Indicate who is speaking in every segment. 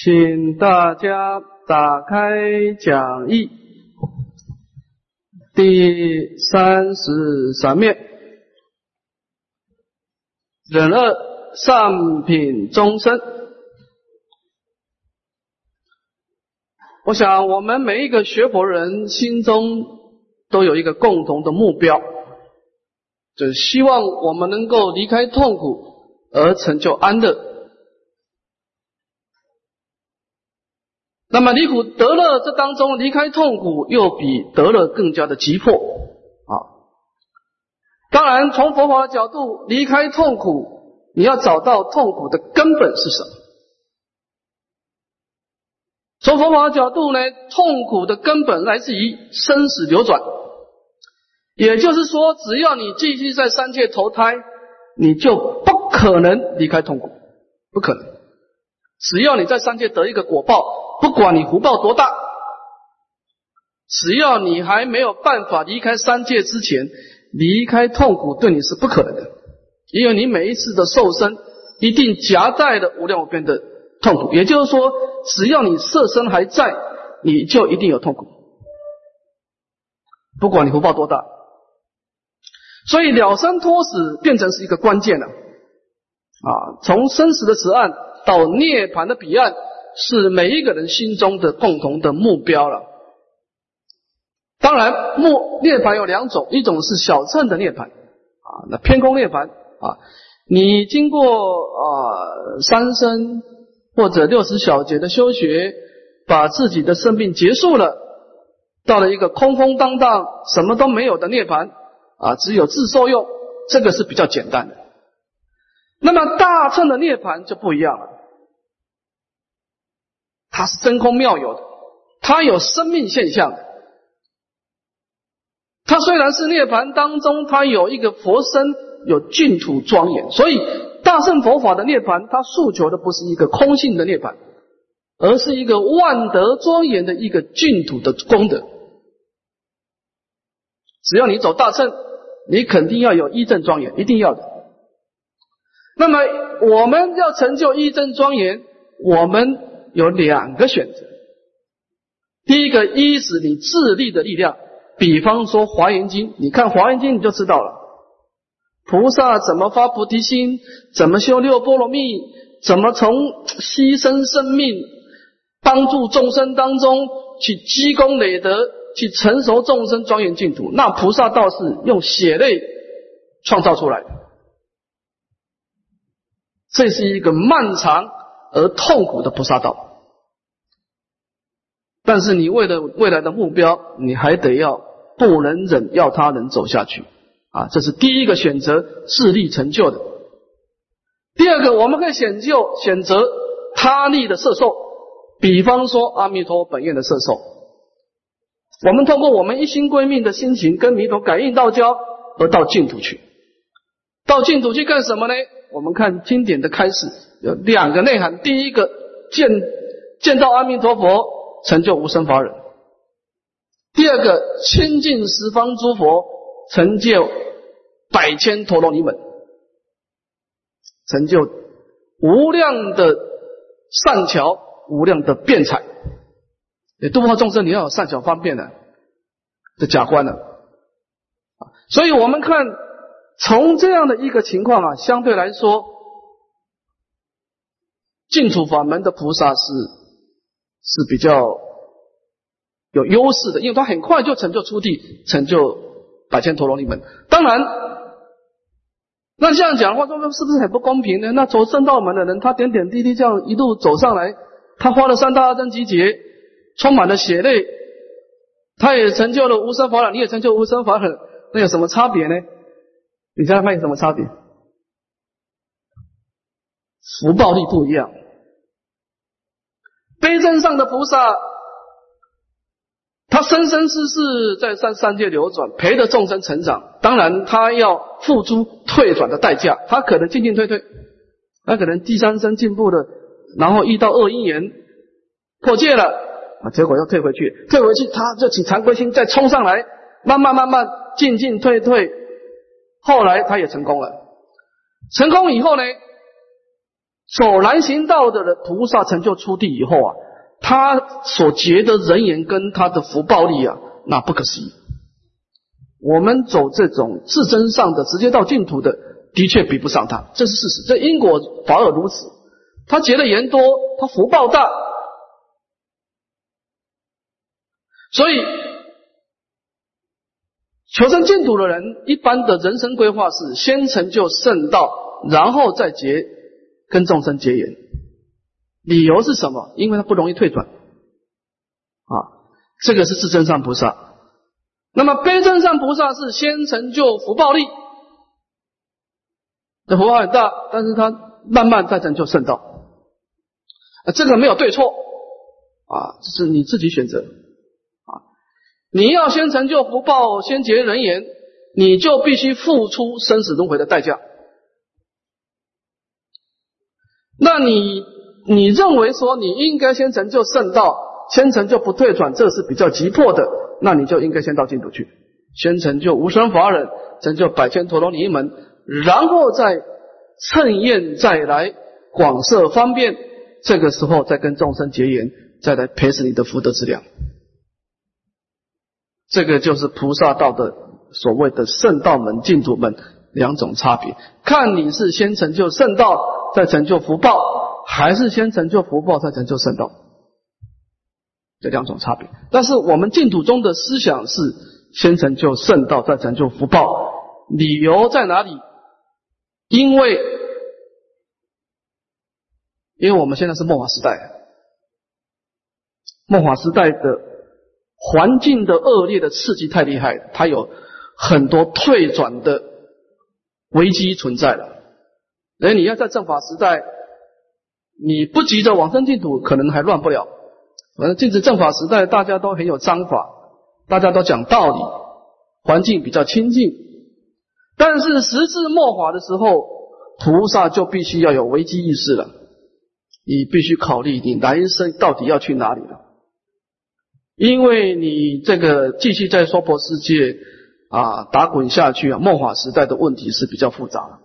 Speaker 1: 请大家打开讲义第三十三面，忍恶上品终身。我想，我们每一个学佛人心中都有一个共同的目标，就是希望我们能够离开痛苦而成就安乐。那么离苦得乐这当中，离开痛苦又比得乐更加的急迫啊！当然，从佛法的角度，离开痛苦，你要找到痛苦的根本是什么？从佛法的角度呢，痛苦的根本来自于生死流转，也就是说，只要你继续在三界投胎，你就不可能离开痛苦，不可能。只要你在三界得一个果报。不管你福报多大，只要你还没有办法离开三界之前，离开痛苦对你是不可能的，因为你每一次的受身一定夹带了无量无边的痛苦。也就是说，只要你色身还在，你就一定有痛苦，不管你福报多大。所以了生脱死变成是一个关键了啊！从生死的此岸到涅槃的彼岸。是每一个人心中的共同的目标了。当然，目涅槃有两种，一种是小乘的涅槃啊，那偏空涅槃啊，你经过啊三生或者六十小节的修学，把自己的生命结束了，到了一个空空荡荡、什么都没有的涅槃啊，只有自受用，这个是比较简单的。那么大乘的涅槃就不一样了。它是真空妙有的，它有生命现象的。它虽然是涅槃当中，它有一个佛身，有净土庄严。所以大圣佛法的涅槃，它诉求的不是一个空性的涅槃，而是一个万德庄严的一个净土的功德。只要你走大圣，你肯定要有一正庄严，一定要的。那么我们要成就一正庄严，我们。有两个选择，第一个，一是你自力的力量，比方说《华严经》，你看《华严经》你就知道了，菩萨怎么发菩提心，怎么修六波罗蜜，怎么从牺牲生命帮助众生当中去积功累德，去成熟众生庄严净土，那菩萨道是用血泪创造出来的，这是一个漫长而痛苦的菩萨道。但是你为了未来的目标，你还得要不能忍，要他能走下去啊！这是第一个选择，自力成就的。第二个，我们可以选就选择他力的摄受，比方说阿弥陀本愿的摄受。我们通过我们一心归命的心情，跟弥陀感应道交，而到净土去。到净土去干什么呢？我们看经典的开始有两个内涵：第一个，见见到阿弥陀佛。成就无生法忍。第二个，亲近十方诸佛，成就百千陀罗尼门，成就无量的善巧，无量的辩才。你度化众生，你要善巧方便的的假观的。所以，我们看从这样的一个情况啊，相对来说，净土法门的菩萨是。是比较有优势的，因为他很快就成就出地，成就百千陀罗尼门。当然，那这样讲的话，说是不是很不公平呢？那走正道门的人，他点点滴滴这样一路走上来，他花了三大阿僧集结，充满了血泪，他也成就了无生法忍，你也成就无生法忍，那有什么差别呢？你想想看有什么差别？福报力不一样。悲真上的菩萨，他生生世世在三三界流转，陪着众生成长。当然，他要付出退转的代价，他可能进进退退，他可能第三生进步了，然后遇到恶因缘破戒了啊，结果又退回去，退回去他就起惭愧心，再冲上来，慢慢慢慢进进退退，后来他也成功了。成功以后呢，走南行道的人菩萨成就出地以后啊，他所结的人缘跟他的福报力啊，那不可思议。我们走这种自身上的直接到净土的，的确比不上他，这是事实。这因果法尔如此，他结的缘多，他福报大，所以求生净土的人，一般的人生规划是先成就圣道，然后再结跟众生结缘。理由是什么？因为他不容易退转啊，这个是自身上菩萨。那么悲真上菩萨是先成就福报力，这福报很大，但是他慢慢再成就圣道，啊，这个没有对错，啊，这是你自己选择，啊，你要先成就福报，先结人缘，你就必须付出生死轮回的代价。那你你认为说你应该先成就圣道，先成就不退转，这是比较急迫的。那你就应该先到净土去，先成就无生法忍，成就百千陀罗尼门，然后再趁宴再来广设方便，这个时候再跟众生结缘，再来培植你的福德资粮。这个就是菩萨道的所谓的圣道门、净土门两种差别，看你是先成就圣道，再成就福报，还是先成就福报，再成就圣道。这两种差别，但是我们净土中的思想是先成就圣道，再成就福报。理由在哪里？因为，因为我们现在是末法时代，末法时代的环境的恶劣的刺激太厉害，它有很多退转的危机存在了。而你要在正法时代，你不急着往生净土，可能还乱不了。反正净止正法时代，大家都很有章法，大家都讲道理，环境比较清净。但是时至末法的时候，菩萨就必须要有危机意识了。你必须考虑你来生到底要去哪里了，因为你这个继续在娑婆世界啊打滚下去啊，末法时代的问题是比较复杂的，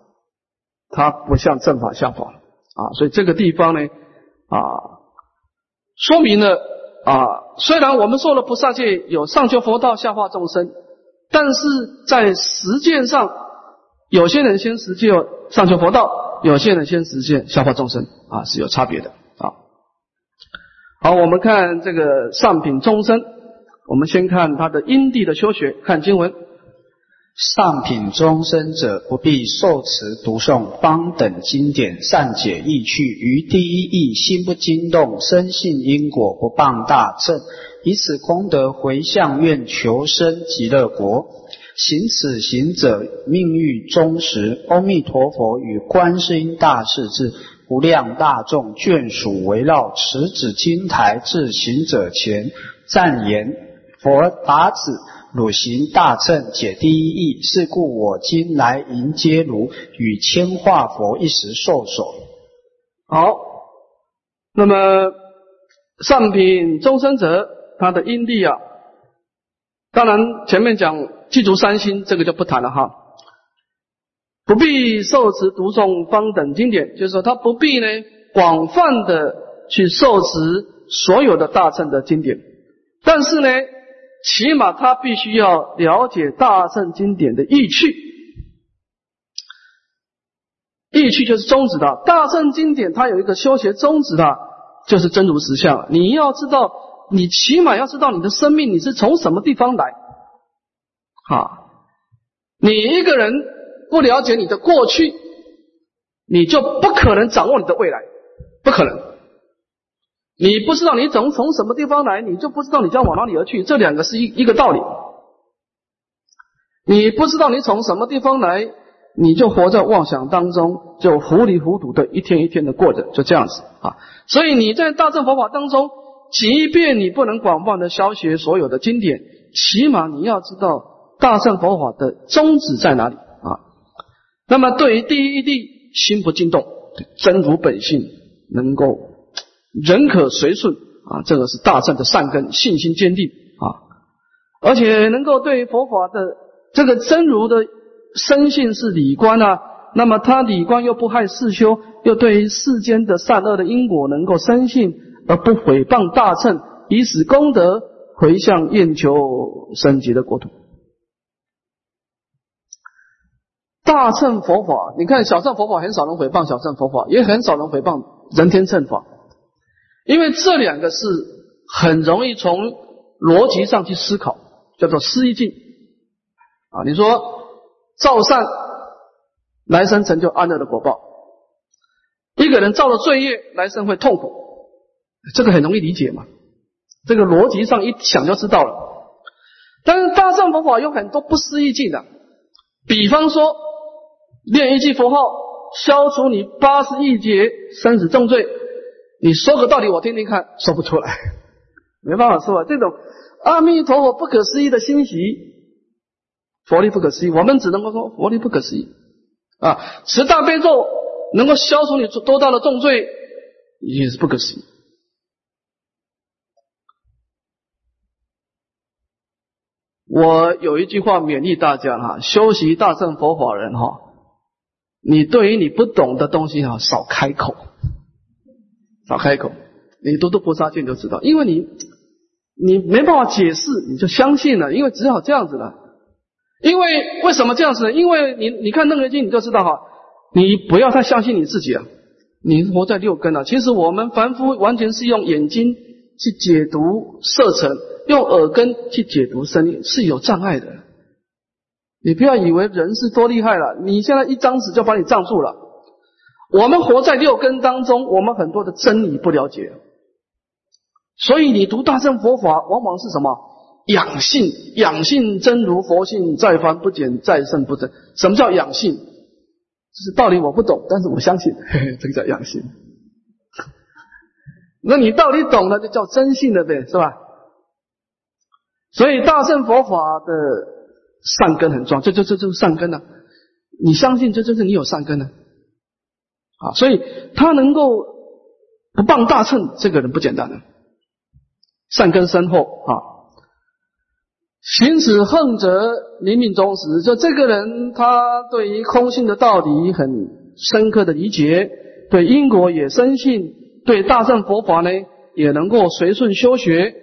Speaker 1: 它不像正法相法啊，所以这个地方呢啊。说明了啊，虽然我们说了菩萨界有上求佛道、下化众生，但是在实践上，有些人先实践上求佛道，有些人先实践下化众生啊，是有差别的啊。好，我们看这个上品众生，我们先看他的因地的修学，看经文。
Speaker 2: 上品终身者，不必受持读诵方等经典，善解意趣。于第一义心不惊动，深信因果，不谤大乘，以此功德回向愿求生极乐国。行此行者，命欲忠实。阿弥陀佛与观世音大士至无量大众眷属围绕持指金台至行者前，赞言：佛答子。汝行大乘解第一义，是故我今来迎接汝，与千化佛一时受所。
Speaker 1: 好，那么上品终生者，他的因地啊，当然前面讲具足三心，这个就不谈了哈。不必受持读诵方等经典，就是说他不必呢广泛的去受持所有的大乘的经典，但是呢。起码他必须要了解大圣经典的意趣，意趣就是宗旨的。大圣经典它有一个修学宗旨的，就是真如实相。你要知道，你起码要知道你的生命你是从什么地方来。好，你一个人不了解你的过去，你就不可能掌握你的未来，不可能。你不知道你从从什么地方来，你就不知道你将往哪里而去。这两个是一一个道理。你不知道你从什么地方来，你就活在妄想当中，就糊里糊涂的一天一天的过着，就这样子啊。所以你在大乘佛法当中，即便你不能广泛的消学所有的经典，起码你要知道大乘佛法的宗旨在哪里啊。那么对于第一地心不惊动，真如本性能够。人可随顺啊，这个是大圣的善根，信心坚定啊，而且能够对佛法的这个真如的生性是理观啊，那么他理观又不害世修，又对于世间的善恶的因果能够深信而不毁谤大乘，以此功德回向愿求升级的国土。大乘佛法，你看小乘佛法很少人诽谤小乘佛法，也很少人诽谤人天乘法，因为这两个是很容易从逻辑上去思考，叫做思意境啊。你说造善，来生成就安乐的果报；一个人造了罪业，来生会痛苦，这个很容易理解嘛。这个逻辑上一想就知道了。但是大乘佛法有很多不思议境的，比方说。念一句佛号，消除你八十亿劫生死重罪。你说个道理，我听听看，说不出来，没办法说啊。这种阿弥陀佛不可思议的欣喜，佛力不可思议，我们只能够说佛力不可思议啊。持大悲咒能够消除你多大的重罪，也是不可思议。我有一句话勉励大家哈，修习大乘佛法人哈。你对于你不懂的东西啊，少开口，少开口。你读读菩萨经就知道，因为你你没办法解释，你就相信了，因为只好这样子了。因为为什么这样子呢？因为你你看楞严经，你就知道哈，你不要太相信你自己啊。你活在六根啊，其实我们凡夫完全是用眼睛去解读色尘，用耳根去解读声音，是有障碍的。你不要以为人是多厉害了，你现在一张纸就把你障住了。我们活在六根当中，我们很多的真理不了解，所以你读大乘佛法，往往是什么养性？养性真如佛性，再凡不减，再胜不增。什么叫养性？这是道理我不懂，但是我相信，嘿 嘿这个叫养性。那你道理懂了，就叫真性了呗，是吧？所以大乘佛法的。善根很重要，这这这就是善根呢。你相信这就是你有善根呢，啊所以他能够不傍大乘，这个人不简单的，善根深厚啊。行此横者，灵命忠实，就这个人他对于空性的道理很深刻的理解，对因果也深信，对大乘佛法呢也能够随顺修学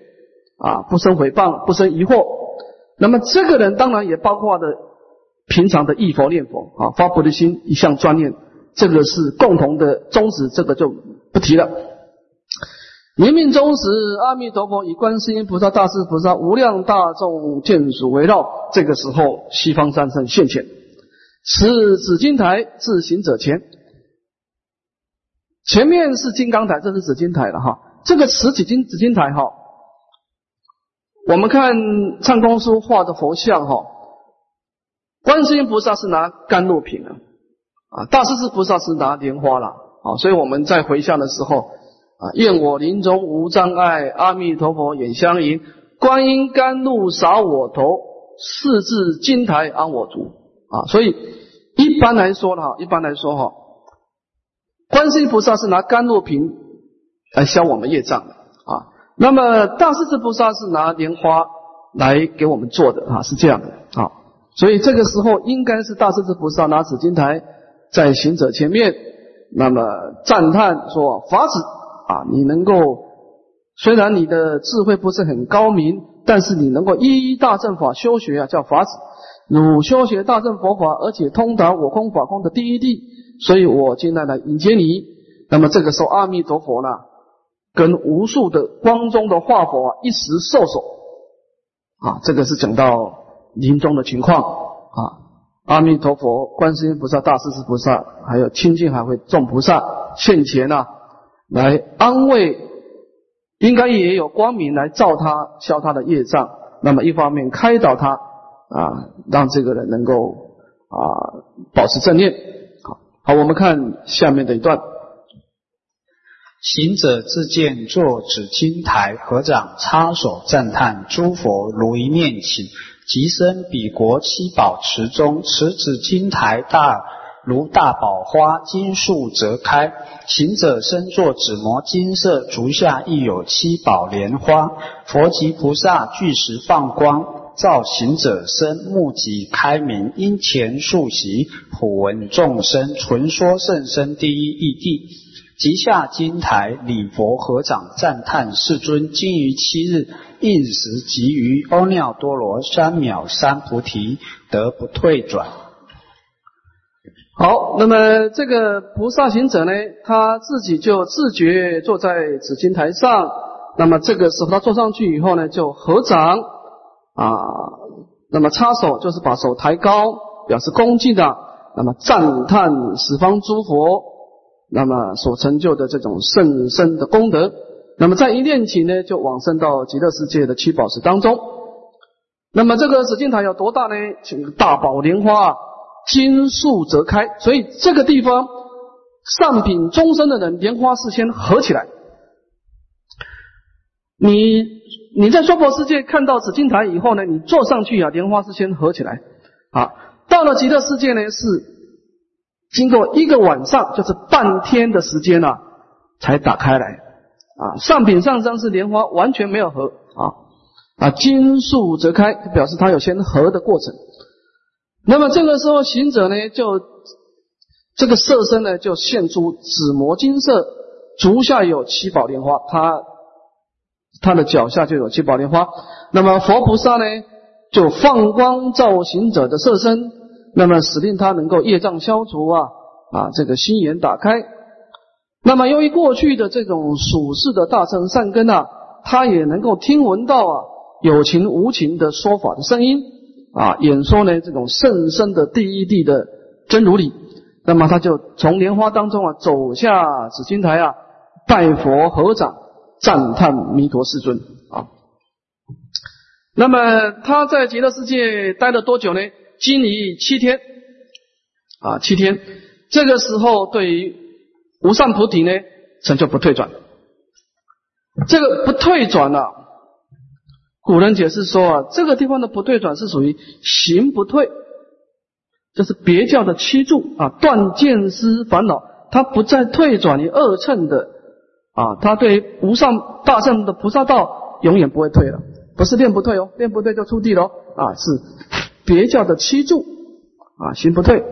Speaker 1: 啊，不生诽谤，不生疑惑。那么这个人当然也包括的平常的忆佛念佛啊，发菩提心，一向专念，这个是共同的宗旨，这个就不提了。明命终时，阿弥陀佛以观世音菩萨、大势菩萨、无量大众眷属围绕，这个时候西方三圣现前，持紫金台至行者前，前面是金刚台，这是紫金台了哈。这个持紫金紫金台哈。我们看唱公书画的佛像哈，观世音菩萨是拿甘露瓶啊，啊，大势至菩萨是拿莲花了啊，所以我们在回向的时候啊，愿我临终无障碍，阿弥陀佛眼相迎，观音甘露洒我头，四字金台安我足啊，所以一般来说哈，一般来说哈，观世音菩萨是拿甘露瓶来消我们业障的啊。那么大势至菩萨是拿莲花来给我们做的啊，是这样的啊，所以这个时候应该是大势至菩萨拿紫金台在行者前面，那么赞叹说法子啊，你能够虽然你的智慧不是很高明，但是你能够依大正法修学啊，叫法子，汝修学大正佛法，而且通达我空法空的第一地，所以我今天来迎接你。那么这个时候阿弥陀佛呢？跟无数的光中的化佛啊一时受手啊，这个是讲到临终的情况。阿弥陀佛、观世音菩萨、大势至菩萨，还有清净海会众菩萨现前呐，来安慰，应该也有光明来照他消他的业障。那么一方面开导他啊，让这个人能够啊保持正念。好，好，我们看下面的一段。
Speaker 2: 行者自见坐紫金台，合掌插手赞叹诸佛如一念起，即生彼国七宝池中，此子金台大如大宝花，金树则开。行者身坐紫摩金色足下，亦有七宝莲花。佛及菩萨俱时放光，造行者身目及开明，因前数习普闻众生纯说甚深第一义谛，即下金台礼佛合掌赞叹世尊，今于七日应时即于阿耨多罗三藐三菩提得不退转。
Speaker 1: 好，那么这个菩萨行者呢，他自己就自觉坐在紫金台上。那么这个时候他坐上去以后呢，就合掌啊，那么插手就是把手抬高，表示恭敬的。那么赞叹十方诸佛，那么所成就的这种甚深的功德。那么在一念起呢，就往生到极乐世界的七宝石当中。那么这个紫金台有多大呢？请大宝莲花。金树则开，所以这个地方上品终身的人，莲花是先合起来。你你在娑婆世界看到紫金台以后呢，你坐上去啊，莲花是先合起来。啊，到了极乐世界呢，是经过一个晚上，就是半天的时间啊，才打开来。啊，上品上身是莲花完全没有合啊啊，金树则开，表示它有先合的过程。那么这个时候，行者呢，就这个色身呢，就现出紫磨金色，足下有七宝莲花，他他的脚下就有七宝莲花。那么佛菩萨呢，就放光照行者的色身，那么使令他能够业障消除啊啊，这个心眼打开。那么由于过去的这种属世的大乘善根啊，他也能够听闻到啊有情无情的说法的声音。啊，演说呢这种甚深的第一地的真如理，那么他就从莲花当中啊走下紫金台啊，拜佛合掌赞叹弥陀世尊啊。那么他在极乐世界待了多久呢？经历七天啊，七天。这个时候对于无上菩提呢，成就不退转。这个不退转了。古人解释说啊，这个地方的不退转是属于行不退，这是别教的七住啊，断见思烦恼，他不再退转于二乘的啊，他对无上大圣的菩萨道永远不会退了，不是练不退哦，练不退就出地喽啊，是别教的七柱啊，行不退。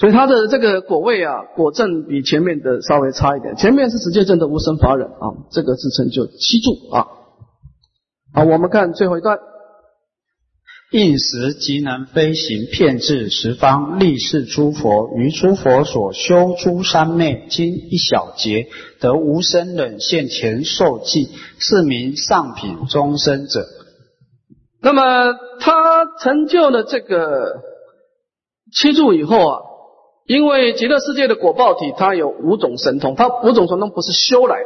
Speaker 1: 所以他的这个果位啊，果证比前面的稍微差一点。前面是直接证的无生法忍啊，这个是成就七柱啊。好，我们看最后一段：
Speaker 2: 应时即能飞行，遍至十方，立是诸佛，于诸佛所修诸三昧经一小节，得无生忍现前受记，是名上品终身者。
Speaker 1: 那么他成就了这个七住以后啊。因为极乐世界的果报体，它有五种神通，它五种神通不是修来，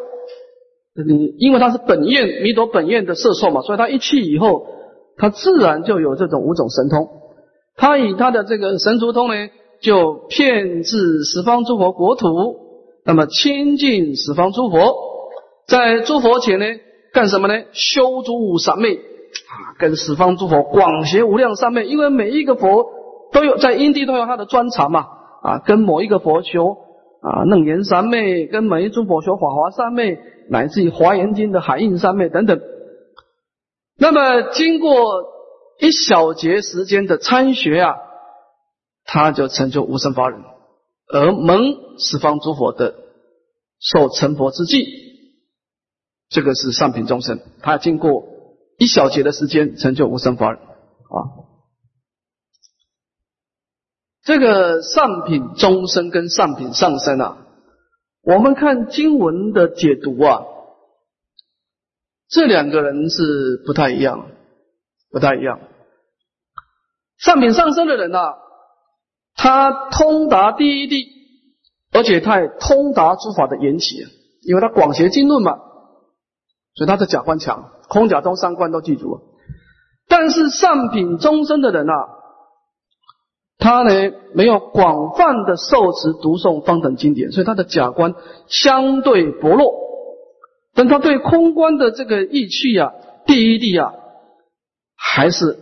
Speaker 1: 你因为它是本愿弥陀本愿的色受嘛，所以它一去以后，他自然就有这种五种神通。他以他的这个神足通呢，就骗至十方诸佛国土，那么亲近十方诸佛，在诸佛前呢干什么呢？修诸三昧啊，跟十方诸佛广学无量三昧，因为每一个佛都有在因地都有他的专长嘛。啊，跟某一个佛修啊，楞严三昧，跟某一诸佛修法华三昧，乃至于华严经的海印三昧等等。那么经过一小节时间的参学啊，他就成就无生法忍，而蒙十方诸佛的受成佛之际，这个是上品众生，他经过一小节的时间成就无生法忍啊。这个上品中生跟上品上生啊，我们看经文的解读啊，这两个人是不太一样，不太一样。上品上生的人啊，他通达第一地，而且他通达诸法的缘起，因为他广学经论嘛，所以他的假观强，空假中三观都记住。但是上品中生的人啊。他呢没有广泛的受持读诵方等经典，所以他的假观相对薄弱。但他对空观的这个意趣啊、第一地啊，还是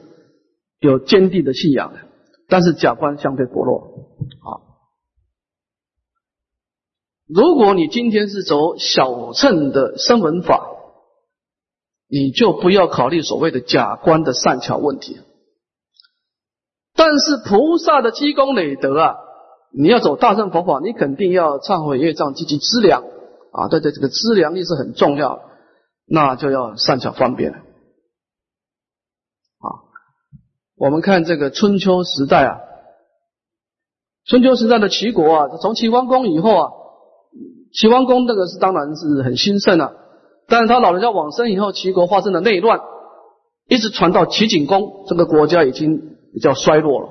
Speaker 1: 有坚定的信仰的。但是假观相对薄弱啊。如果你今天是走小乘的声闻法，你就不要考虑所谓的假观的善巧问题。但是菩萨的积功累德啊，你要走大乘佛法，你肯定要忏悔业障，积极资粮啊，对对，这个资粮力是很重要，那就要善巧方便了。啊，我们看这个春秋时代啊，春秋时代的齐国啊，从齐桓公以后啊，齐桓公这个是当然是很兴盛啊，但是他老人家往生以后，齐国发生了内乱，一直传到齐景公，这个国家已经。比较衰落了。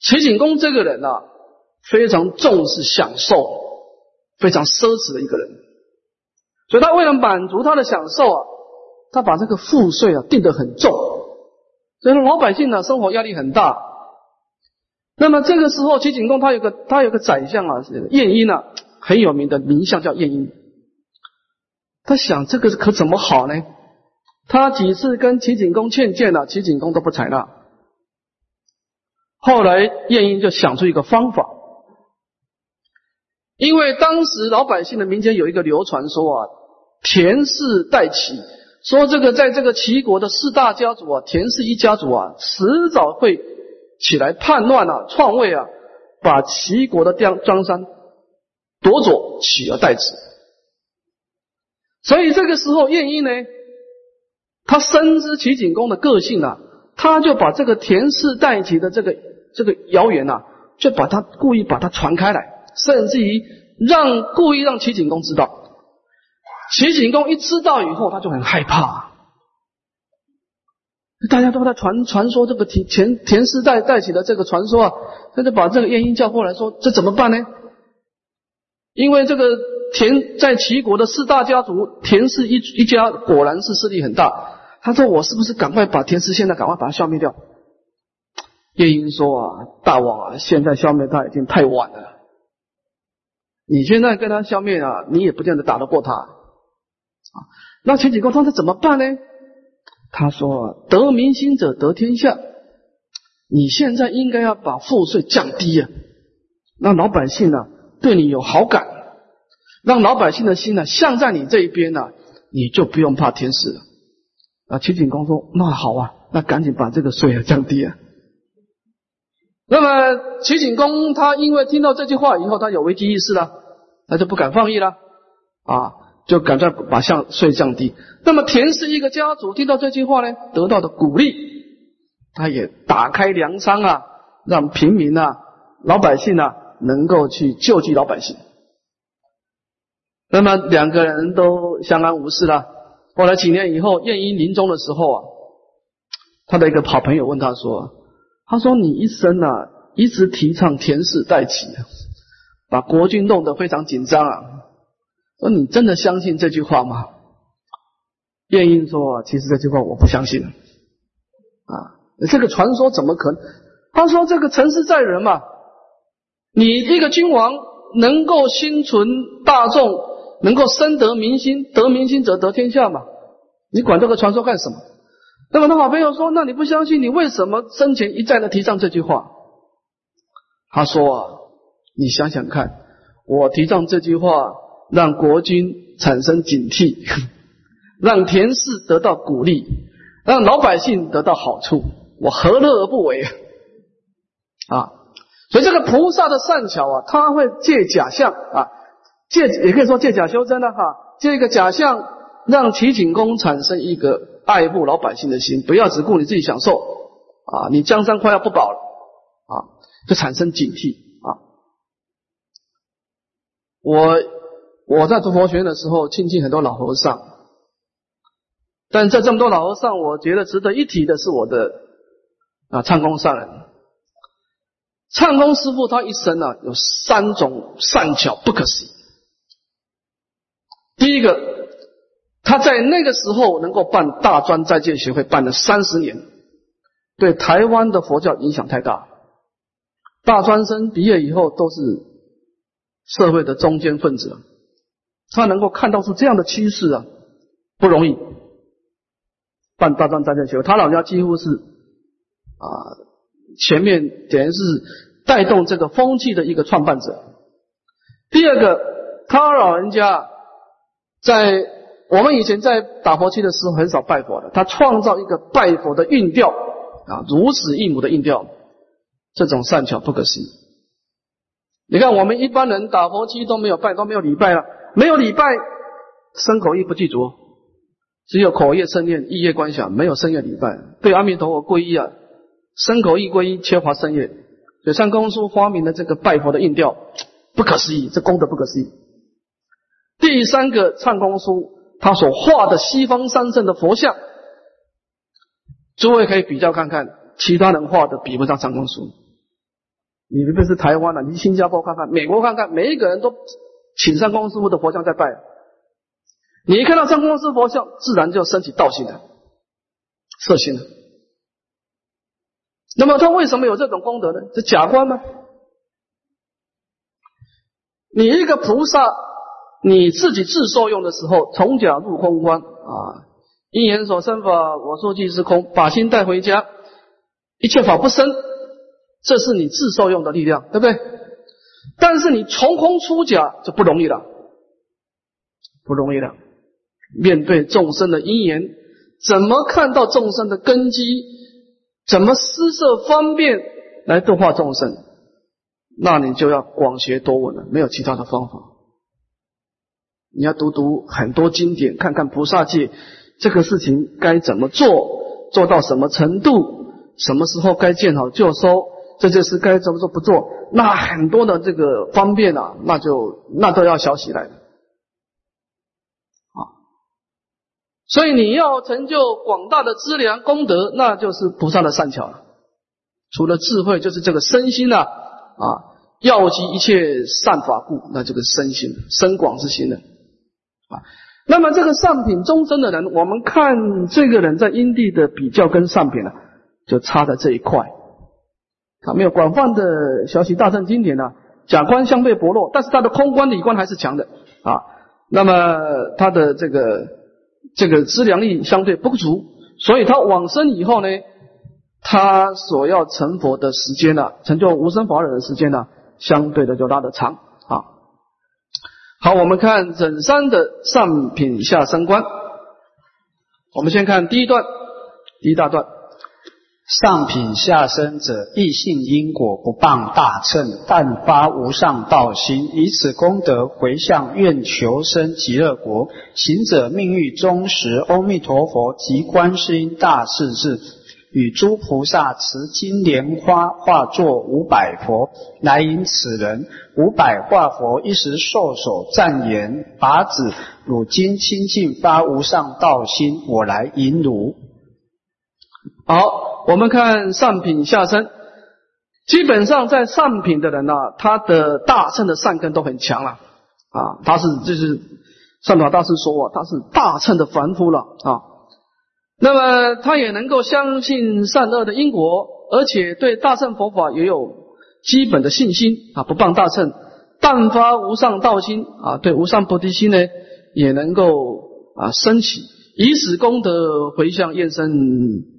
Speaker 1: 齐景公这个人啊，非常重视享受，非常奢侈的一个人，所以他为了满足他的享受啊，他把这个赋税啊定得很重，所以老百姓呢生活压力很大。那么这个时候，齐景公他有个他有个宰相啊，晏婴啊，很有名的名相叫晏婴。他想这个可怎么好呢？他几次跟齐景公劝谏了，齐景公都不采纳。后来晏婴就想出一个方法，因为当时老百姓的民间有一个流传说啊，田氏代齐，说这个在这个齐国的四大家族啊，田氏一家族啊，迟早会起来叛乱啊，篡位啊，把齐国的江江山夺走，取而代之。所以这个时候晏婴呢，他深知齐景公的个性啊。他就把这个田氏代齐的这个这个谣言呐，就把他故意把它传开来，甚至于让故意让齐景公知道。齐景公一知道以后，他就很害怕。大家都在传传说这个田田田氏代代起的这个传说啊，他就把这个晏婴叫过来说：“这怎么办呢？”因为这个田在齐国的四大家族，田氏一一家果然是势力很大。他说：“我是不是赶快把田氏现在赶快把它消灭掉？”夜莺说：“啊，大王啊，现在消灭他已经太晚了。你现在跟他消灭啊，你也不见得打得过他。”啊，那秦景公他怎么办呢？他说：“得民心者得天下。你现在应该要把赋税降低啊，让老百姓呢对你有好感，让老百姓的心呢向在你这一边呢，你就不用怕天使了。”啊，齐景公说：“那好啊，那赶紧把这个税啊降低啊。”那么齐景公他因为听到这句话以后，他有危机意识了，他就不敢放逸了啊，就赶快把项税降低。那么田氏一个家族听到这句话呢，得到的鼓励，他也打开粮仓啊，让平民啊、老百姓啊能够去救济老百姓。那么两个人都相安无事了。后来几年以后，晏婴临终的时候啊，他的一个好朋友问他说：“他说你一生啊一直提倡田氏代齐，把国君弄得非常紧张啊，说你真的相信这句话吗？”晏婴说：“其实这句话我不相信啊，这个传说怎么可能？他说这个成事在人嘛，你一个君王能够心存大众。”能够深得民心，得民心者得天下嘛？你管这个传说干什么？那么他好朋友说：“那你不相信，你为什么生前一再的提倡这句话？”他说：“啊，你想想看，我提倡这句话，让国君产生警惕，让田氏得到鼓励，让老百姓得到好处，我何乐而不为啊？所以这个菩萨的善巧啊，他会借假象啊。”借也可以说借假修真的哈，借一个假象，让齐景公产生一个爱护老百姓的心，不要只顾你自己享受啊！你江山快要不保了啊，就产生警惕！我我在读佛学院的时候亲近很多老和尚，但在这么多老和尚，我觉得值得一提的是我的啊唱功上人，唱功师傅他一生啊有三种善巧不可思议。第一个，他在那个时候能够办大专在戒协会，办了三十年，对台湾的佛教影响太大。大专生毕业以后都是社会的中间分子，他能够看到出这样的趋势啊，不容易。办大专在戒协会，他老家几乎是啊前面等于是带动这个风气的一个创办者。第二个，他老人家。在我们以前在打佛七的时候很少拜佛的，他创造一个拜佛的韵调啊，如此一母的韵调，这种善巧不可思议。你看我们一般人打佛七都没有拜，都没有礼拜了，没有礼拜，身口意不具足，只有口业生念，意业观想，没有身业礼拜，对阿弥陀佛皈依啊，身口意皈依，缺乏身业，所以上公书发明的这个拜佛的印调，不可思议，这功德不可思议。第三个唱功书，他所画的西方三圣的佛像，诸位可以比较看看，其他人画的比不上唱功书。你不是台湾了，你新加坡看看，美国看看，每一个人都请上公师傅的佛像在拜。你一看到上公师佛像，自然就升起道心了，色心了。那么他为什么有这种功德呢？是假观吗？你一个菩萨，你自己自受用的时候，从假入空观啊，因缘所生法，我说即是空，把心带回家，一切法不生。这是你自受用的力量，对不对？但是你从空出假就不容易了，不容易了。面对众生的因缘，怎么看到众生的根基？怎么施设方便来度化众生？那你就要广学多闻了，没有其他的方法。你要读读很多经典，看看菩萨界这个事情该怎么做，做到什么程度，什么时候该见好就收。这就是该怎么做不做，那很多的这个方便啊，那就那都要小起来啊。所以你要成就广大的资粮功德，那就是菩萨的善巧了。除了智慧，就是这个身心啊啊，要集一切善法故，那这个身心深广之心的啊。那么这个上品终身的人，我们看这个人在因地的比较跟上品呢，就差在这一块。他没有广泛的学习大乘经典呢，假观相对薄弱，但是他的空观理观还是强的啊。那么他的这个这个资粮力相对不足，所以他往生以后呢，他所要成佛的时间呢，成就无生法忍的时间呢，相对的就拉得长啊。好，我们看整三的上品下三观，我们先看第一段，第一大段。
Speaker 2: 上品下生者，异性因果不谤大乘，但发无上道心，以此功德回向愿求生极乐国。行者命欲终时，阿弥陀佛及观世音大势至，与诸菩萨持金莲花化作五百佛来迎此人。五百化佛一时受手赞言：法子，汝今清净发无上道心，我来迎汝。
Speaker 1: 好。我们看上品下生，基本上在上品的人呢，他的大乘的善根都很强了啊，他是就是善法大师说啊，他是大乘的凡夫了啊。那么他也能够相信善恶的因果，而且对大乘佛法也有基本的信心啊，不谤大乘，但发无上道心啊，对无上菩提心呢也能够啊升起，以此功德回向愿生。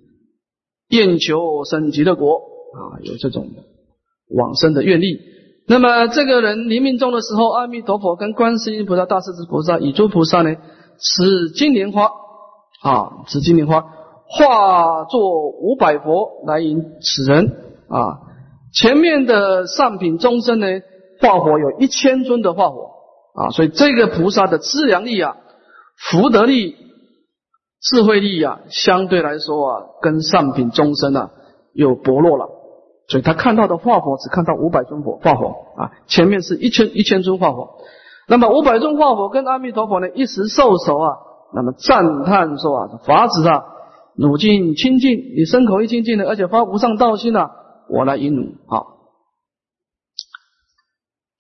Speaker 1: 愿求生极乐国啊，有这种往生的愿力。那么这个人临命终的时候，阿弥陀佛跟观世音菩萨、大势至菩萨、以诸菩萨呢，持金莲花啊，持金莲花化作五百佛来迎此人啊。前面的上品众生呢，化火有一千尊的化火啊，所以这个菩萨的资粮力啊，福德力。智慧力啊，相对来说啊，跟上品终身啊又薄弱了，所以他看到的化火只看到五百尊火化火啊，前面是一千一千尊化火，那么五百尊化火跟阿弥陀佛呢一时受手啊，那么赞叹说啊，法子啊，汝今清净，你身口一清净的，而且发无上道心啊，我来引汝啊。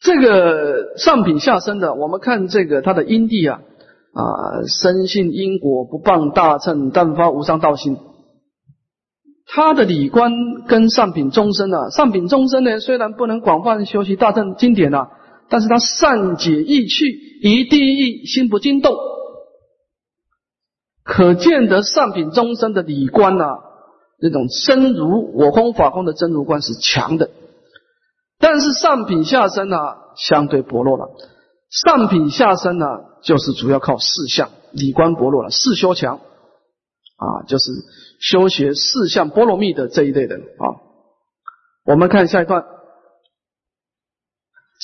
Speaker 1: 这个上品下生的，我们看这个他的因地啊。啊，深信因果不谤大乘，但发无上道心。他的理观跟上品众生啊，上品众生呢，虽然不能广泛修习大乘经典啊，但是他善解意趣，一地意心不惊动，可见得上品众生的理观啊，这种真如我空法空的真如观是强的。但是上品下生啊，相对薄弱了。上品下生呢，就是主要靠四相理观薄弱了，四修强啊，就是修学四相波罗蜜的这一类人啊。我们看下一段。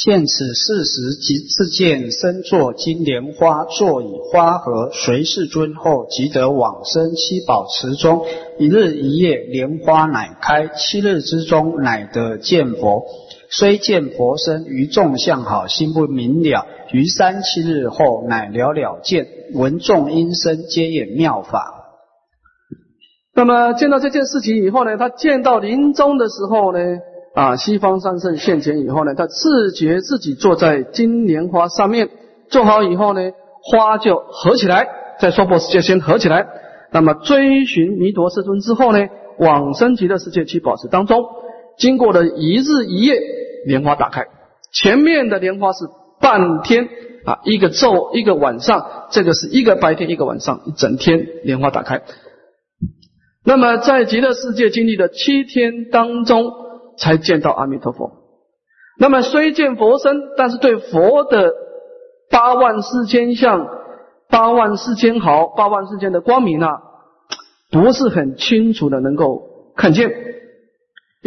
Speaker 2: 见此事时，即自见身作金莲花，坐以花合随世尊后，即得往生七宝池中。一日一夜，莲花乃开；七日之中，乃得见佛。虽见佛身，于众相好，心不明了。于三七日后，乃了了见，闻众音声，皆演妙法。
Speaker 1: 那么见到这件事情以后呢，他见到临终的时候呢？啊！西方三圣现前以后呢，他自觉自己坐在金莲花上面，坐好以后呢，花就合起来，在娑婆世界先合起来。那么追寻弥陀世尊之后呢，往生极乐世界七宝池当中，经过了一日一夜，莲花打开。前面的莲花是半天啊，一个昼一个晚上，这个是一个白天一个晚上，一整天莲花打开。那么在极乐世界经历的七天当中。才见到阿弥陀佛。那么虽见佛身，但是对佛的八万四千相、八万四千毫、八万四千的光明啊，不是很清楚的能够看见。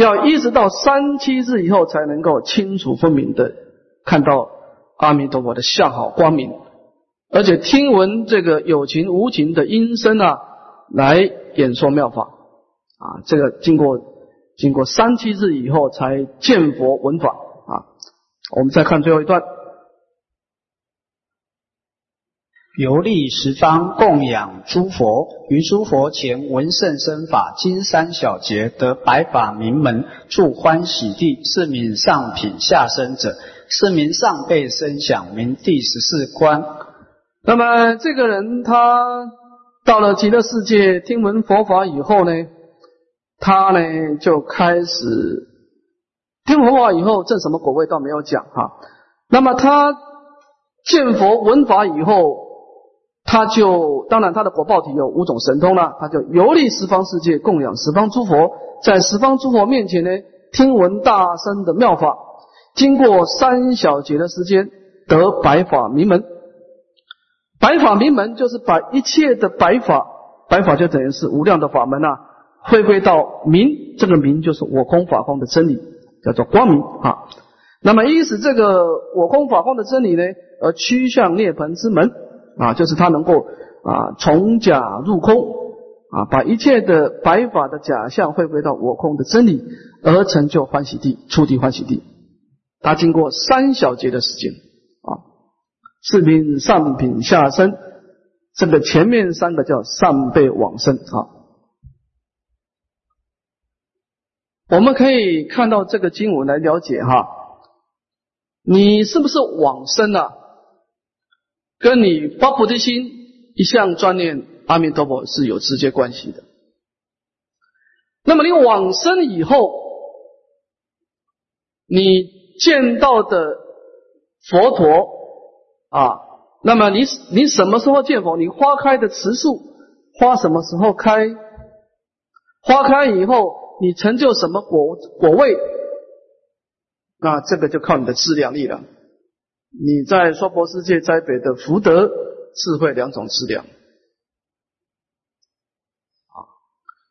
Speaker 1: 要一直到三七日以后，才能够清楚分明的看到阿弥陀佛的相好光明，而且听闻这个有情无情的音声啊，来演说妙法啊。这个经过。经过三七日以后，才见佛闻法啊。我们再看最后一段：
Speaker 2: 游历十方供养诸佛，于诸佛前闻圣身法，经三小节得白法名门，住欢喜地，是名上品下生者，是名上辈声响，名第十四观。
Speaker 1: 那么这个人他到了极乐世界，听闻佛法以后呢？他呢就开始听佛法以后证什么果位倒没有讲哈。那么他见佛闻法以后，他就当然他的果报体有五种神通了，他就游历十方世界供养十方诸佛，在十方诸佛面前呢听闻大声的妙法，经过三小节的时间得白法名门。白法名门就是把一切的白法，白法就等于是无量的法门呐。回归到明，这个明就是我空法空的真理，叫做光明啊。那么，因此这个我空法空的真理呢，而趋向涅槃之门啊，就是他能够啊从假入空啊，把一切的白法的假象回归到我空的真理，而成就欢喜地、初地欢喜地。他经过三小节的时间啊，四品上品下生，这个前面三个叫上辈往生啊。我们可以看到这个经文来了解哈，你是不是往生了？跟你发菩提心一向专念阿弥陀佛是有直接关系的。那么你往生以后，你见到的佛陀啊，那么你你什么时候见佛？你花开的次数花什么时候开？花开以后。你成就什么果果位？那这个就靠你的自量力了。你在娑婆世界栽培的福德、智慧两种资粮。啊，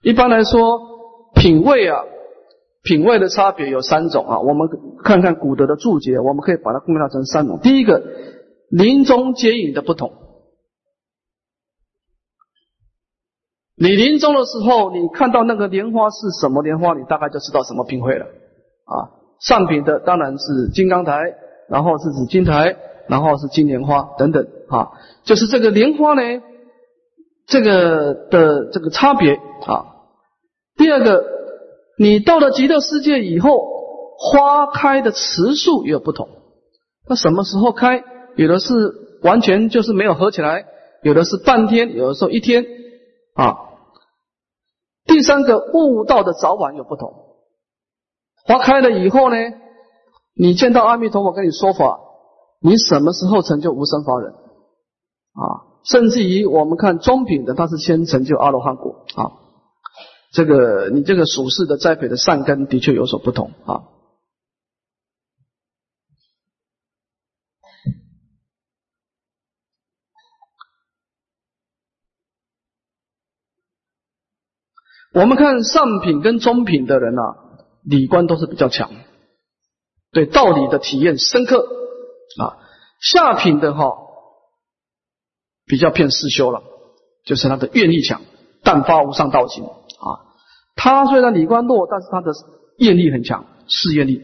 Speaker 1: 一般来说，品位啊，品位的差别有三种啊。我们看看古德的注解，我们可以把它归纳成三种。第一个，临终接引的不同。你临终的时候，你看到那个莲花是什么莲花，你大概就知道什么品会了啊。上品的当然是金刚台，然后是紫金台，然后是金莲花等等啊。就是这个莲花呢，这个的这个差别啊。第二个，你到了极乐世界以后，花开的次数也有不同。那什么时候开？有的是完全就是没有合起来，有的是半天，有的时候一天啊。第三个悟道的早晚有不同，花开了以后呢，你见到阿弥陀佛跟你说法，你什么时候成就无生法忍？啊，甚至于我们看中品的，他是先成就阿罗汉果啊。这个你这个属世的栽培的善根的确有所不同啊。我们看上品跟中品的人啊，理观都是比较强。对道理的体验深刻啊。下品的哈，比较偏世修了，就是他的愿力强，但发无上道行啊。他虽然理观弱，但是他的愿力很强，事业力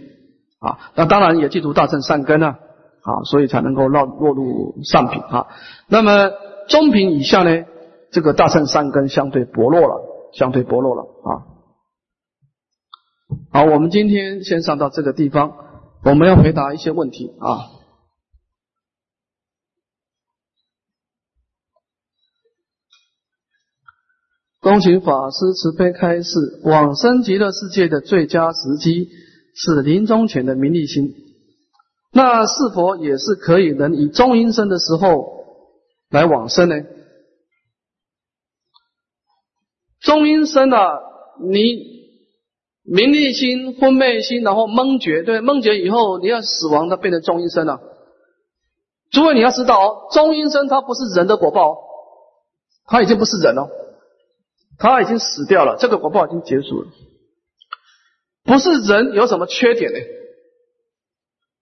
Speaker 1: 啊。那当然也记住大乘善根啊，啊，所以才能够落落入上品啊。那么中品以下呢，这个大乘善根相对薄弱了。相对薄弱了啊！好，我们今天先上到这个地方，我们要回答一些问题啊。恭请法师慈悲开示：往生极乐世界的最佳时机是临终前的名利心，那是否也是可以能以中阴身的时候来往生呢？中阴身啊，你名利心、昏昧心，然后蒙觉，对蒙觉以后，你要死亡，它变成中阴身了。诸位你要知道哦，中阴身它不是人的果报，它已经不是人了，它已经死掉了，这个果报已经结束了。不是人有什么缺点呢？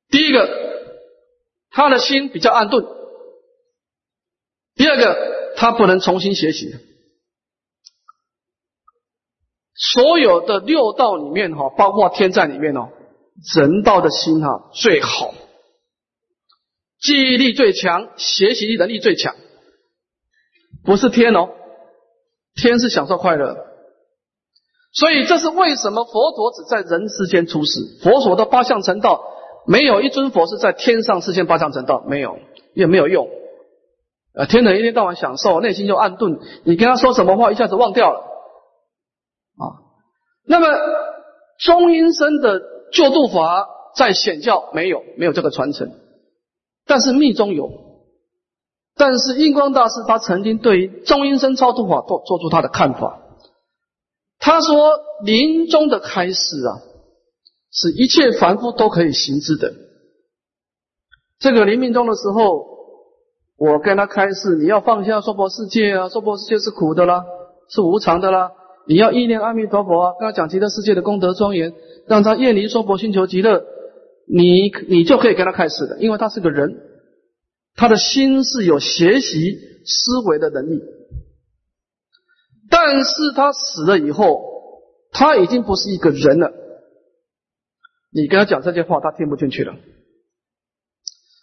Speaker 1: 第一个，他的心比较暗钝；第二个，他不能重新学习。所有的六道里面哈，包括天在里面哦，人道的心哈最好，记忆力最强，学习能力最强，不是天哦，天是享受快乐，所以这是为什么佛陀只在人世间出世，佛所的八相成道，没有一尊佛是在天上实现八相成道，没有也没有用，呃，天人一天到晚享受，内心就暗钝，你跟他说什么话，一下子忘掉了。那么中阴身的救度法在显教没有，没有这个传承，但是密宗有。但是印光大师他曾经对于中阴身超度法做做出他的看法。他说临终的开始啊，是一切凡夫都可以行之的。这个临命终的时候，我跟他开示，你要放下娑婆世界啊，娑婆世界是苦的啦，是无常的啦。你要意念阿弥陀佛啊，跟他讲极乐世界的功德庄严，让他厌离娑婆心求极乐，你你就可以跟他开始的，因为他是个人，他的心是有学习思维的能力，但是他死了以后，他已经不是一个人了，你跟他讲这些话，他听不进去了。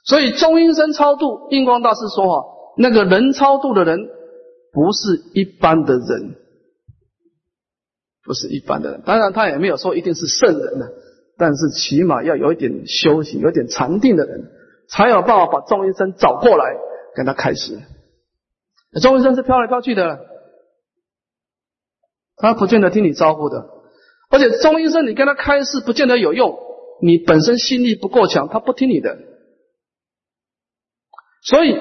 Speaker 1: 所以中阴身超度，印光大师说啊，那个人超度的人不是一般的人。不是一般的人，当然他也没有说一定是圣人呢，但是起码要有一点修行、有点禅定的人，才有办法把钟医生找过来跟他开始。钟医生是飘来飘去的，他不见得听你招呼的，而且中医生你跟他开示不见得有用，你本身心力不够强，他不听你的。所以，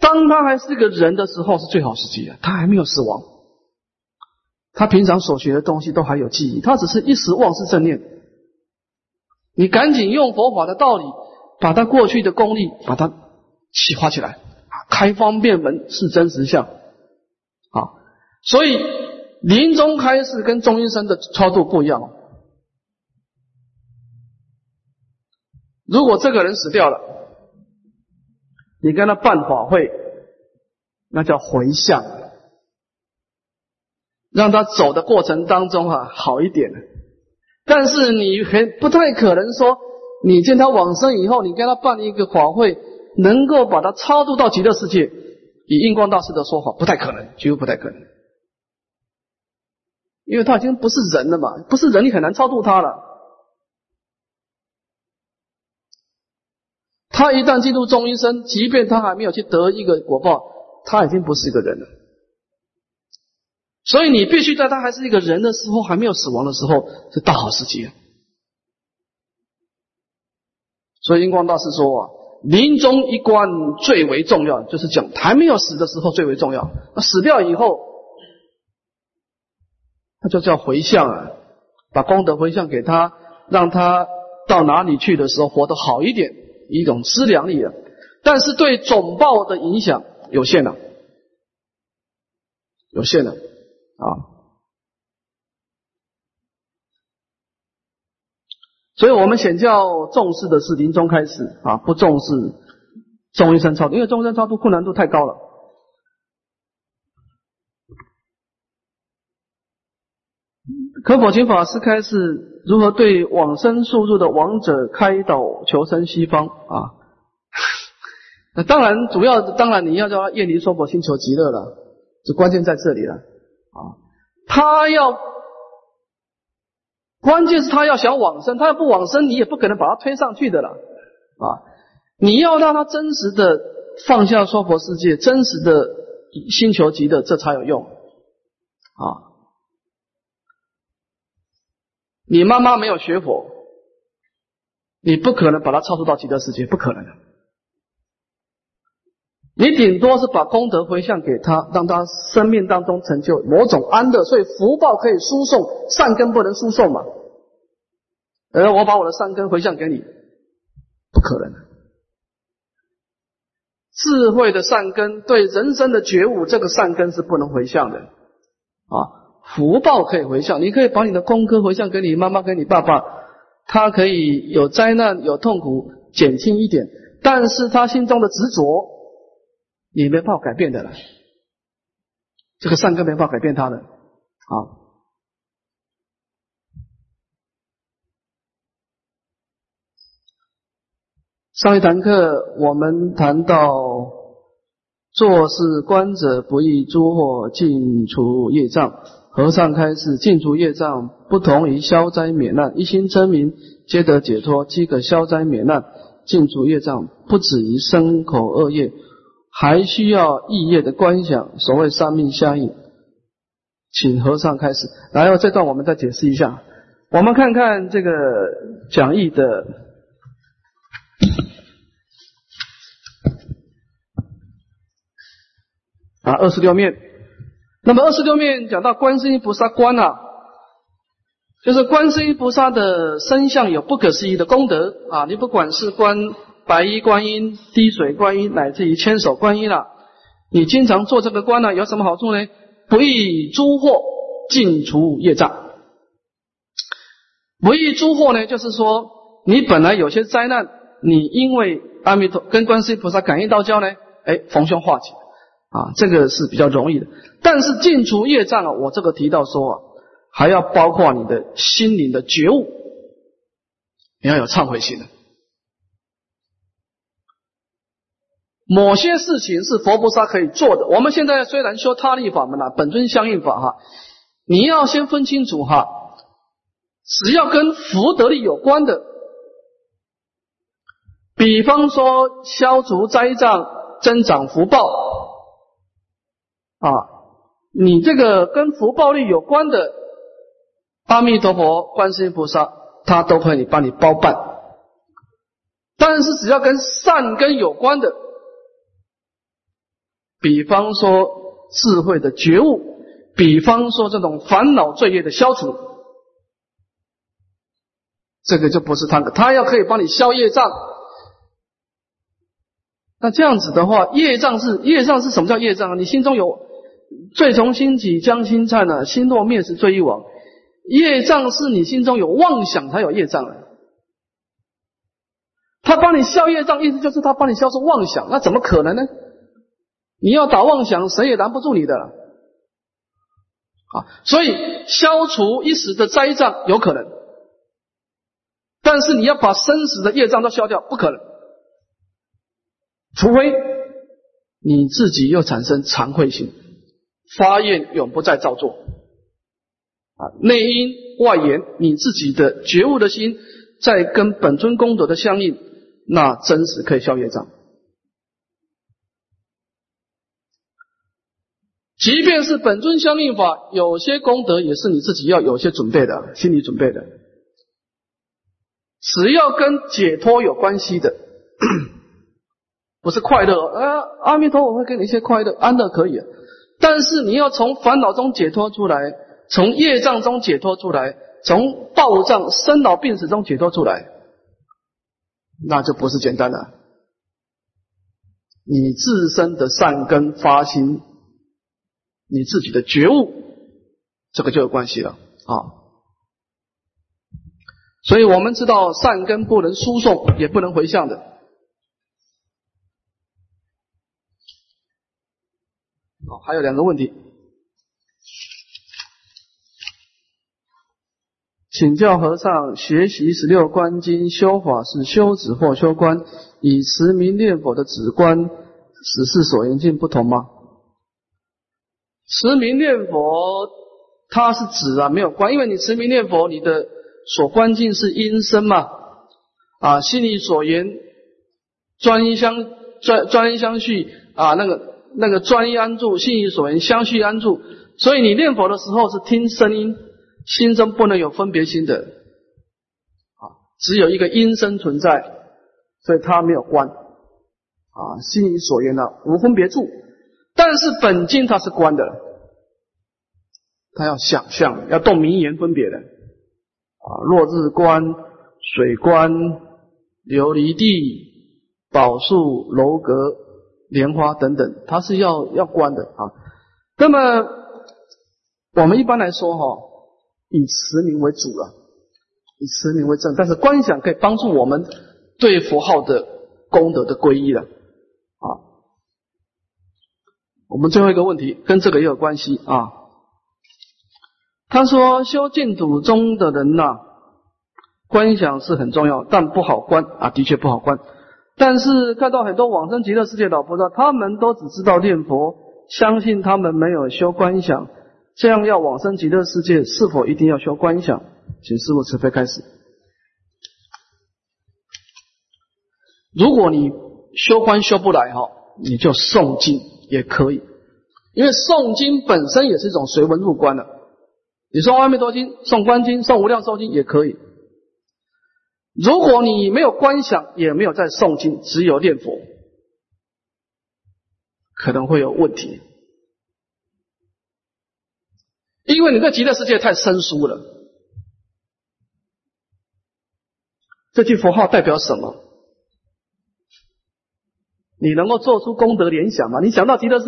Speaker 1: 当他还是个人的时候是最好时机啊，他还没有死亡。他平常所学的东西都还有记忆，他只是一时忘失正念。你赶紧用佛法的道理，把他过去的功力把它启发起来，开方便门是真实相啊！所以临终开示跟中医生的操作不一样。如果这个人死掉了，你跟他办法会，那叫回向。让他走的过程当中啊好一点，但是你很不太可能说，你见他往生以后，你跟他办一个法会，能够把他超度到极乐世界。以印光大师的说法，不太可能，几乎不太可能，因为他已经不是人了嘛，不是人你很难超度他了。他一旦进入中医生，即便他还没有去得一个果报，他已经不是一个人了。所以你必须在他还是一个人的时候，还没有死亡的时候，是大好时机。所以英光大师说啊，临终一关最为重要，就是讲还没有死的时候最为重要。那死掉以后，那就叫回向啊，把功德回向给他，让他到哪里去的时候活得好一点，一种资粮力啊。但是对总报的影响有限了，有限了。啊，啊。所以我们显教重视的是临终开始啊，不重视中生超度，因为中生超度困难度太高了。可否请法师开示如何对往生速入的亡者开导求生西方啊？那当然，主要当然你要叫他厌离娑婆，心求极乐了，这关键在这里了。啊！他要关键是他要想往生，他要不往生，你也不可能把他推上去的了啊！你要让他真实的放下娑婆世界，真实的星球极乐，这才有用啊！你妈妈没有学佛，你不可能把他超出到极乐世界，不可能的。你顶多是把功德回向给他，让他生命当中成就某种安乐，所以福报可以输送，善根不能输送嘛。而我把我的善根回向给你，不可能。智慧的善根对人生的觉悟，这个善根是不能回向的啊。福报可以回向，你可以把你的功课回向给你妈妈、给你爸爸，他可以有灾难、有痛苦减轻一点，但是他心中的执着。你没办法改变的了，这个善根没办法改变他的啊。上一堂课我们谈到，做事观者不易诸惑尽除业障。和尚开示：尽除业障不同于消灾免难，一心称名皆得解脱，即可消灾免难。尽除业障不止于身口恶业。还需要意业的观想，所谓三命相应，请和尚开始。然后这段我们再解释一下。我们看看这个讲义的啊二十六面。那么二十六面讲到观世音菩萨观啊，就是观世音菩萨的身相有不可思议的功德啊，你不管是观。白衣观音、滴水观音，乃至于千手观音了。你经常做这个观呢，有什么好处呢？不易诸祸，尽除业障。不易诸祸呢，就是说你本来有些灾难，你因为阿弥陀跟观世音菩萨感应道交呢，哎，逢凶化吉啊，这个是比较容易的。但是尽除业障啊，我这个提到说啊，还要包括你的心灵的觉悟，你要有忏悔心的。某些事情是佛菩萨可以做的。我们现在虽然修他力法门了，本尊相应法哈，你要先分清楚哈，只要跟福德力有关的，比方说消除灾障、增长福报啊，你这个跟福报力有关的，阿弥陀佛、观世音菩萨，他都可以帮你包办。但是只要跟善根有关的，比方说智慧的觉悟，比方说这种烦恼罪业的消除，这个就不是他的，他要可以帮你消业障。那这样子的话，业障是业障是什么叫业障啊？你心中有罪从心起，将心忏呢？心若灭时罪亦亡。业障是你心中有妄想才有业障的。他帮你消业障，意思就是他帮你消除妄想，那怎么可能呢？你要打妄想，谁也拦不住你的。啊，所以消除一时的灾障有可能，但是你要把生死的业障都消掉，不可能。除非你自己又产生惭愧心，发愿永不再造作。啊，内因外缘，你自己的觉悟的心在跟本尊功德的相应，那真实可以消业障。即便是本尊相应法，有些功德也是你自己要有些准备的，心理准备的。只要跟解脱有关系的，不是快乐，啊，阿弥陀佛会给你一些快乐、安乐可以，但是你要从烦恼中解脱出来，从业障中解脱出来，从暴障、生老病死中解脱出来，那就不是简单的。你自身的善根发心。你自己的觉悟，这个就有关系了啊。所以我们知道善根不能输送，也不能回向的。好，还有两个问题，请教和尚：学习十六观经修法是修止或修观？以持名念佛的止观，实是所缘境不同吗？持名念佛，它是指啊，没有观，因为你持名念佛，你的。所关境是因身嘛？啊，心里所言，专一相专专一相续啊，那个那个专一安住，心里所言相续安住。所以你念佛的时候是听声音，心中不能有分别心的啊，只有一个音声存在，所以它没有观啊，心里所言呢无分别处，但是本经它是观的，它要想象，要动名言分别的。啊，落日观、水观、琉璃地、宝树、楼阁、莲花等等，它是要要观的啊。那么我们一般来说哈，以持名为主了，以持名为正，但是观想可以帮助我们对佛号的功德的皈依了。我们最后一个问题跟这个也有关系啊。他说：“修净土中的人呐，观想是很重要，但不好观啊，的确不好观。但是看到很多往生极乐世界老菩萨，他们都只知道念佛，相信他们没有修观想，这样要往生极乐世界，是否一定要修观想？请师父慈悲开始。如果你修观修不来哈，你就诵经也可以，因为诵经本身也是一种随文入观的。”你说阿弥陀经、诵观经、诵无量寿经也可以。如果你没有观想，也没有在诵经，只有念佛，可能会有问题，因为你对极乐世界太生疏了。这句佛号代表什么？你能够做出功德联想吗？你想到极乐世，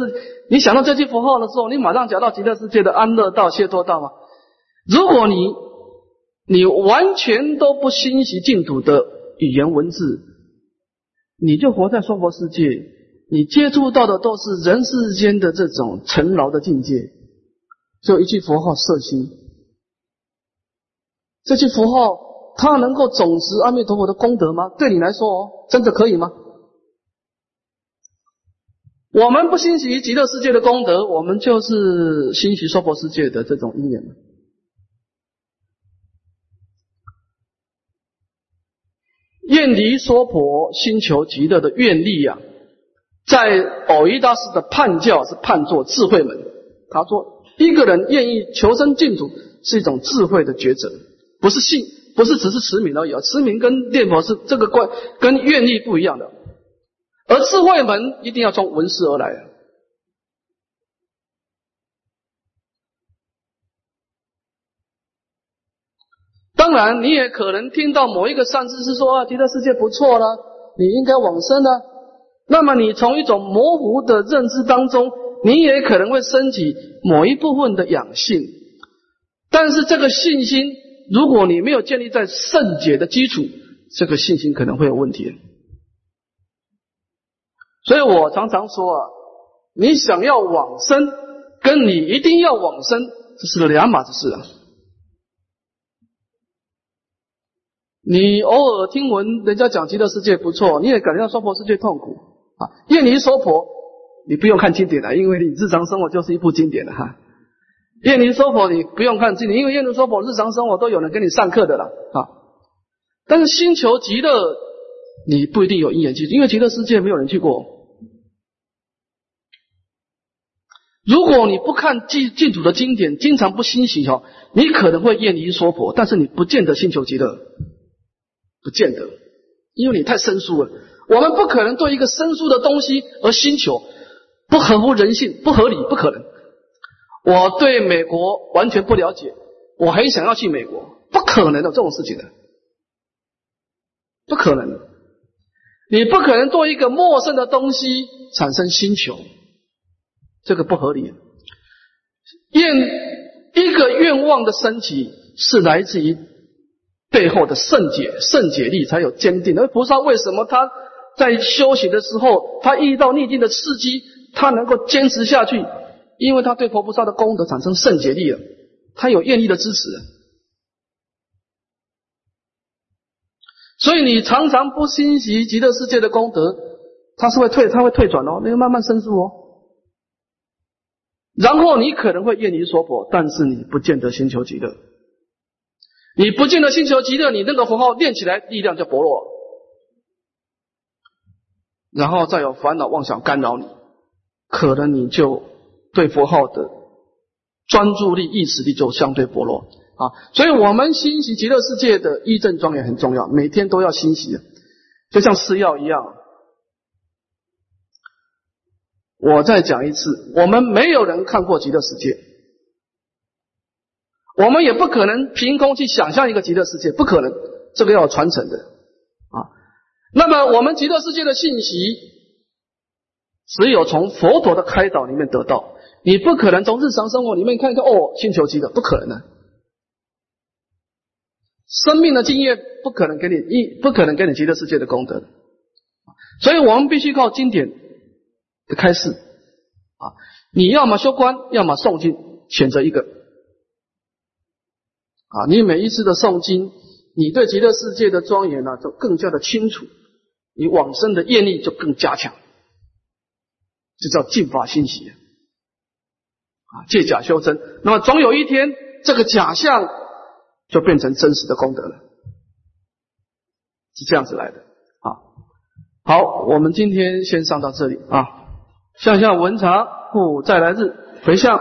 Speaker 1: 你想到这句佛号的时候，你马上想到极乐世界的安乐道、解脱道吗？如果你你完全都不欣喜净土的语言文字，你就活在娑婆世界，你接触到的都是人世间的这种尘劳的境界。就一句佛号摄心，这句佛号它能够总持阿弥陀佛的功德吗？对你来说，哦，真的可以吗？我们不欣喜极乐世界的功德，我们就是欣喜娑婆世界的这种因缘愿离娑婆，心求极乐的愿力呀，在偶一大师的判教是判作智慧门。他说，一个人愿意求生净土，是一种智慧的抉择，不是信，不是只是持名而已啊。持名跟念佛是这个关，跟愿力不一样的。而智慧门一定要从闻思而来。当然，你也可能听到某一个善知识说啊，极乐世界不错了，你应该往生了。那么，你从一种模糊的认知当中，你也可能会升起某一部分的养性。但是，这个信心，如果你没有建立在圣解的基础，这个信心可能会有问题。所以我常常说啊，你想要往生，跟你一定要往生，这是两码子事啊。你偶尔听闻人家讲极乐世界不错，你也感觉到娑婆世界痛苦啊。愿离娑婆，你不用看经典了，因为你日常生活就是一部经典了哈。愿离娑婆，你不用看经典，因为愿离娑婆日常生活都有人给你上课的了啊。但是星球极乐，你不一定有因缘去，因为极乐世界没有人去过。如果你不看净净土的经典，经常不欣喜哦，你可能会厌离娑婆，但是你不见得星球极乐。不见得，因为你太生疏了。我们不可能对一个生疏的东西而星求，不合乎人性，不合理，不可能。我对美国完全不了解，我很想要去美国，不可能的这种事情的，不可能。你不可能对一个陌生的东西产生星求，这个不合理。愿一个愿望的升起是来自于。背后的圣解、圣解力才有坚定。而菩萨为什么他在修行的时候，他遇到逆境的刺激，他能够坚持下去？因为他对佛菩萨的功德产生圣解力了，他有愿力的支持。所以你常常不欣喜极乐世界的功德，他是会退，他会退转哦，那个慢慢生疏哦。然后你可能会愿离娑婆，但是你不见得心求极乐。你不见得心求极乐，你那个佛号念起来力量就薄弱，然后再有烦恼妄想干扰你，可能你就对佛号的专注力、意识力就相对薄弱啊。所以，我们欣喜极乐世界的医正庄严很重要，每天都要欣喜，就像吃药一样。我再讲一次，我们没有人看过极乐世界。我们也不可能凭空去想象一个极乐世界，不可能，这个要传承的啊。那么我们极乐世界的信息，只有从佛陀的开导里面得到，你不可能从日常生活里面看看哦，星球极乐不可能的。生命的经验不可能给你一，不可能给你极乐世界的功德，所以我们必须靠经典的开示啊。你要么修观，要么诵经，选择一个。啊，你每一次的诵经，你对极乐世界的庄严呢，就更加的清楚，你往生的业力就更加强，这叫净法欣喜啊，借假修真。那么总有一天，这个假象就变成真实的功德了，是这样子来的啊。好，我们今天先上到这里啊，向下文长故再来日回向。